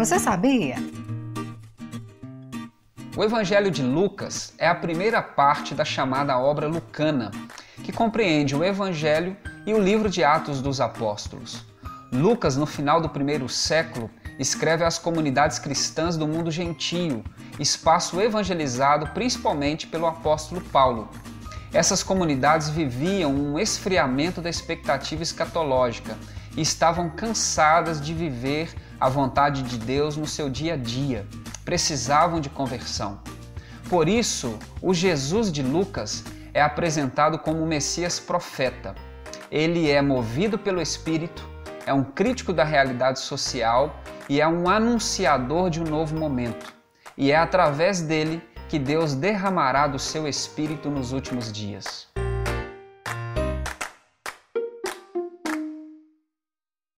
Você sabia? O Evangelho de Lucas é a primeira parte da chamada obra lucana, que compreende o Evangelho e o livro de Atos dos Apóstolos. Lucas, no final do primeiro século, escreve às comunidades cristãs do mundo gentio, espaço evangelizado principalmente pelo apóstolo Paulo. Essas comunidades viviam um esfriamento da expectativa escatológica e estavam cansadas de viver a vontade de Deus no seu dia a dia. Precisavam de conversão. Por isso, o Jesus de Lucas é apresentado como o Messias profeta. Ele é movido pelo Espírito, é um crítico da realidade social e é um anunciador de um novo momento. E é através dele que Deus derramará do seu Espírito nos últimos dias.